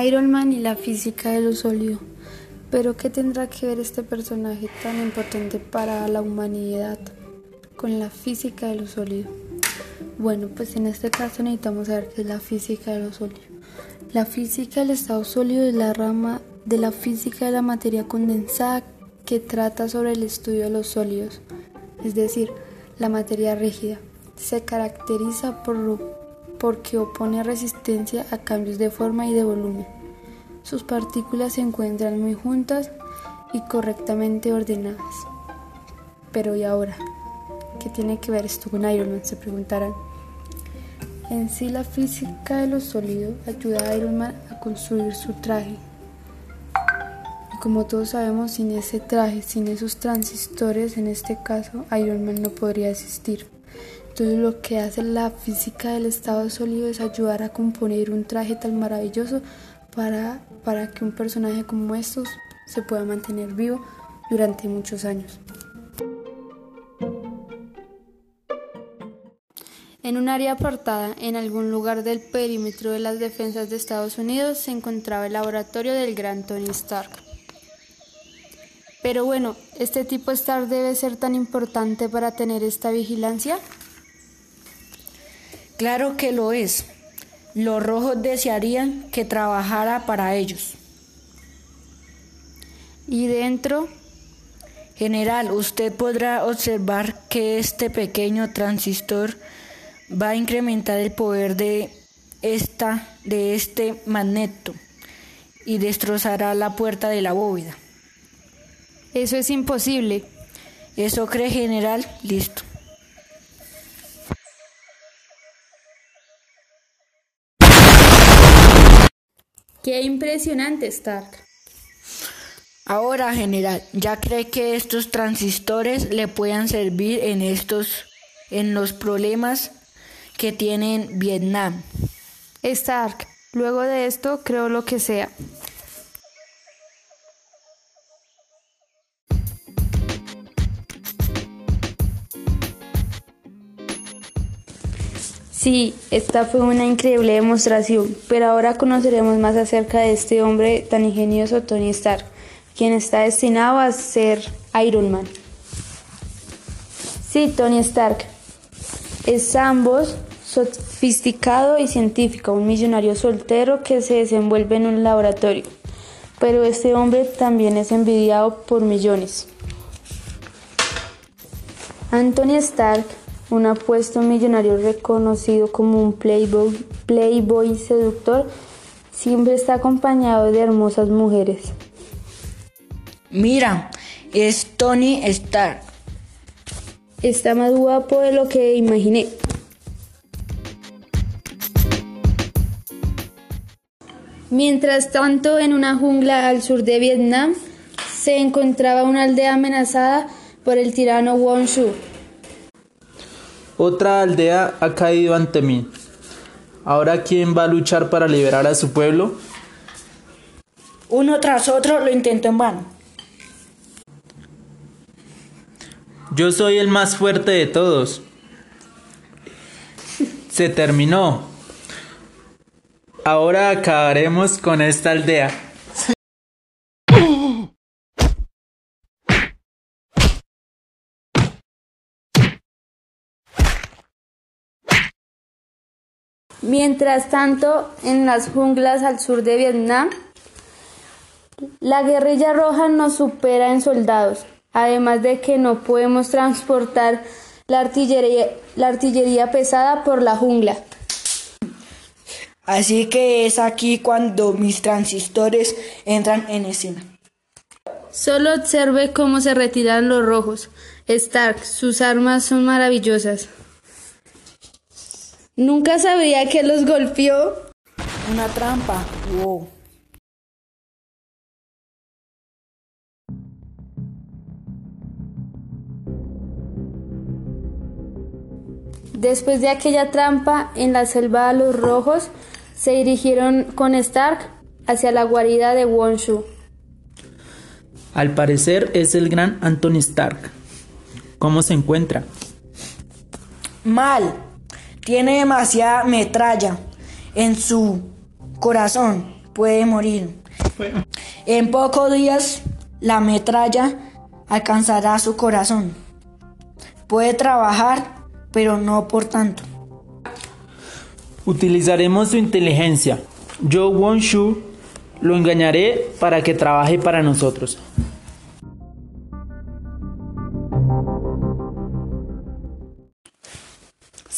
Iron Man y la física de lo sólido. Pero ¿qué tendrá que ver este personaje tan importante para la humanidad con la física de lo sólido? Bueno, pues en este caso necesitamos saber qué es la física de lo sólido. La física del estado sólido es la rama de la física de la materia condensada que trata sobre el estudio de los sólidos, es decir, la materia rígida. Se caracteriza por porque opone resistencia a cambios de forma y de volumen. Sus partículas se encuentran muy juntas y correctamente ordenadas. Pero ¿y ahora? ¿Qué tiene que ver esto con Iron Man? Se preguntarán. En sí la física de los sólidos ayuda a Iron Man a construir su traje. Y como todos sabemos, sin ese traje, sin esos transistores, en este caso, Iron Man no podría existir. Entonces lo que hace la física del estado sólido es ayudar a componer un traje tan maravilloso para, para que un personaje como estos se pueda mantener vivo durante muchos años. En un área apartada, en algún lugar del perímetro de las defensas de Estados Unidos, se encontraba el laboratorio del gran Tony Stark. Pero bueno, ¿este tipo Stark debe ser tan importante para tener esta vigilancia? Claro que lo es. Los rojos desearían que trabajara para ellos. ¿Y dentro? General, usted podrá observar que este pequeño transistor va a incrementar el poder de esta de este magneto y destrozará la puerta de la bóveda. Eso es imposible. Eso cree general, listo. Qué impresionante, Stark. Ahora, general, ¿ya cree que estos transistores le puedan servir en estos en los problemas que tiene Vietnam? Stark, luego de esto creo lo que sea. Sí, esta fue una increíble demostración, pero ahora conoceremos más acerca de este hombre tan ingenioso, Tony Stark, quien está destinado a ser Iron Man. Sí, Tony Stark es ambos sofisticado y científico, un millonario soltero que se desenvuelve en un laboratorio, pero este hombre también es envidiado por millones. Anthony Stark un apuesto millonario reconocido como un playboy, playboy seductor, siempre está acompañado de hermosas mujeres. Mira, es Tony Stark. Está más guapo de lo que imaginé. Mientras tanto, en una jungla al sur de Vietnam, se encontraba una aldea amenazada por el tirano Won Shu. Otra aldea ha caído ante mí. Ahora, ¿quién va a luchar para liberar a su pueblo? Uno tras otro lo intentó en vano. Yo soy el más fuerte de todos. Se terminó. Ahora acabaremos con esta aldea. Mientras tanto, en las junglas al sur de Vietnam, la guerrilla roja nos supera en soldados, además de que no podemos transportar la artillería, la artillería pesada por la jungla. Así que es aquí cuando mis transistores entran en escena. Solo observe cómo se retiran los rojos. Stark, sus armas son maravillosas. Nunca sabía que los golpeó. Una trampa. Wow. Después de aquella trampa en la selva de los rojos, se dirigieron con Stark hacia la guarida de Wonshu. Al parecer es el gran Anthony Stark. ¿Cómo se encuentra? Mal. Tiene demasiada metralla en su corazón puede morir. En pocos días la metralla alcanzará su corazón. Puede trabajar, pero no por tanto. Utilizaremos su inteligencia. Yo, Won Shu, lo engañaré para que trabaje para nosotros.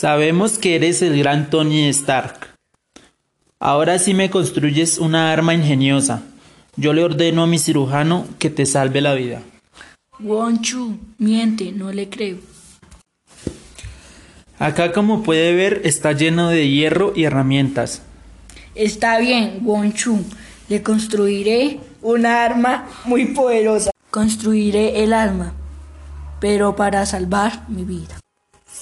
Sabemos que eres el gran Tony Stark. Ahora sí me construyes una arma ingeniosa. Yo le ordeno a mi cirujano que te salve la vida. Wonchu, miente, no le creo. Acá como puede ver está lleno de hierro y herramientas. Está bien, Wonchu. Le construiré una arma muy poderosa. Construiré el arma, pero para salvar mi vida.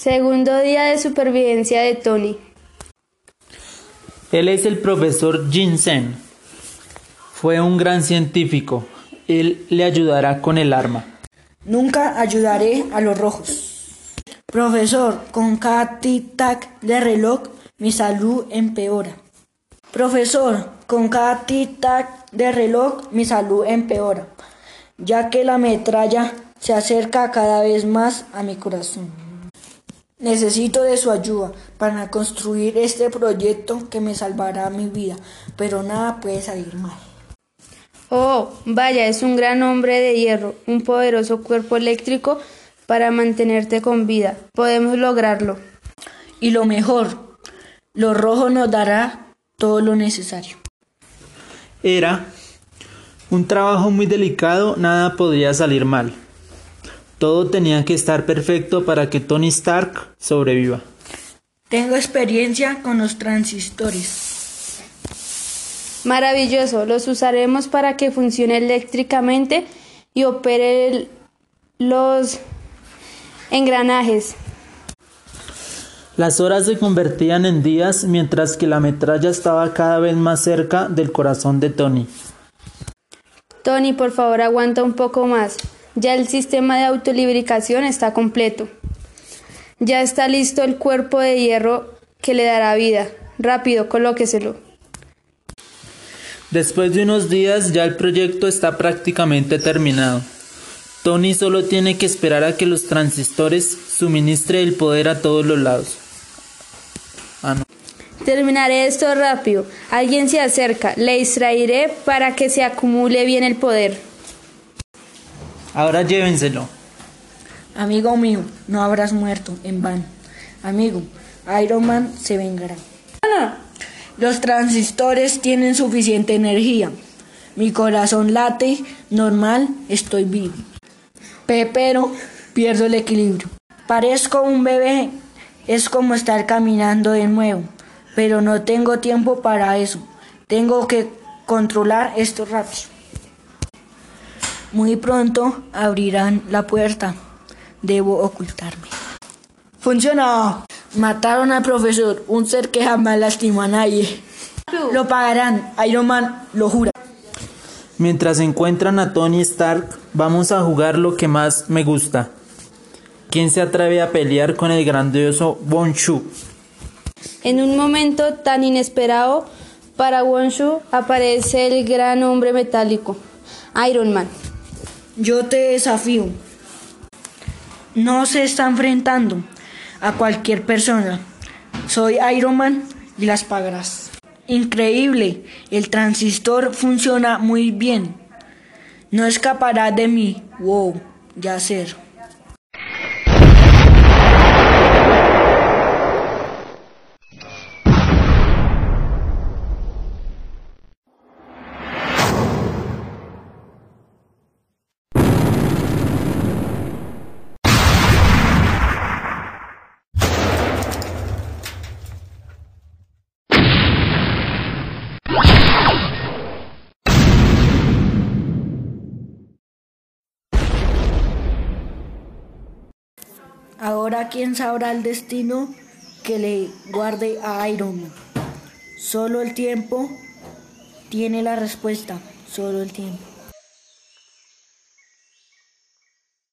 Segundo día de supervivencia de Tony. Él es el profesor Jinsen. Fue un gran científico. Él le ayudará con el arma. Nunca ayudaré a los rojos. Profesor, con cada tic-tac de reloj mi salud empeora. Profesor, con cada tic-tac de reloj mi salud empeora, ya que la metralla se acerca cada vez más a mi corazón. Necesito de su ayuda para construir este proyecto que me salvará mi vida, pero nada puede salir mal. Oh, vaya, es un gran hombre de hierro, un poderoso cuerpo eléctrico para mantenerte con vida. Podemos lograrlo. Y lo mejor, lo rojo nos dará todo lo necesario. Era un trabajo muy delicado, nada podría salir mal. Todo tenía que estar perfecto para que Tony Stark sobreviva. Tengo experiencia con los transistores. Maravilloso, los usaremos para que funcione eléctricamente y opere los engranajes. Las horas se convertían en días mientras que la metralla estaba cada vez más cerca del corazón de Tony. Tony, por favor, aguanta un poco más. Ya el sistema de autolibricación está completo. Ya está listo el cuerpo de hierro que le dará vida. Rápido, colóqueselo. Después de unos días ya el proyecto está prácticamente terminado. Tony solo tiene que esperar a que los transistores suministre el poder a todos los lados. Ah, Terminaré esto rápido. Alguien se acerca. Le distraeré para que se acumule bien el poder. Ahora llévenselo. Amigo mío, no habrás muerto en vano. Amigo, Iron Man se vengará. Los transistores tienen suficiente energía. Mi corazón late normal, estoy vivo. Pero pierdo el equilibrio. Parezco un bebé. Es como estar caminando de nuevo. Pero no tengo tiempo para eso. Tengo que controlar esto rápido. Muy pronto abrirán la puerta. Debo ocultarme. ¡Funciona! Mataron al profesor, un ser que jamás lastimó a nadie. Lo pagarán, Iron Man lo jura. Mientras encuentran a Tony Stark, vamos a jugar lo que más me gusta. ¿Quién se atreve a pelear con el grandioso Wonshu? En un momento tan inesperado para Wonshu aparece el gran hombre metálico, Iron Man. Yo te desafío. No se está enfrentando a cualquier persona. Soy Iron Man y las pagarás. Increíble, el transistor funciona muy bien. No escapará de mí. Wow, ya ser. Ahora quién sabrá el destino que le guarde a Iron. Solo el tiempo tiene la respuesta, solo el tiempo.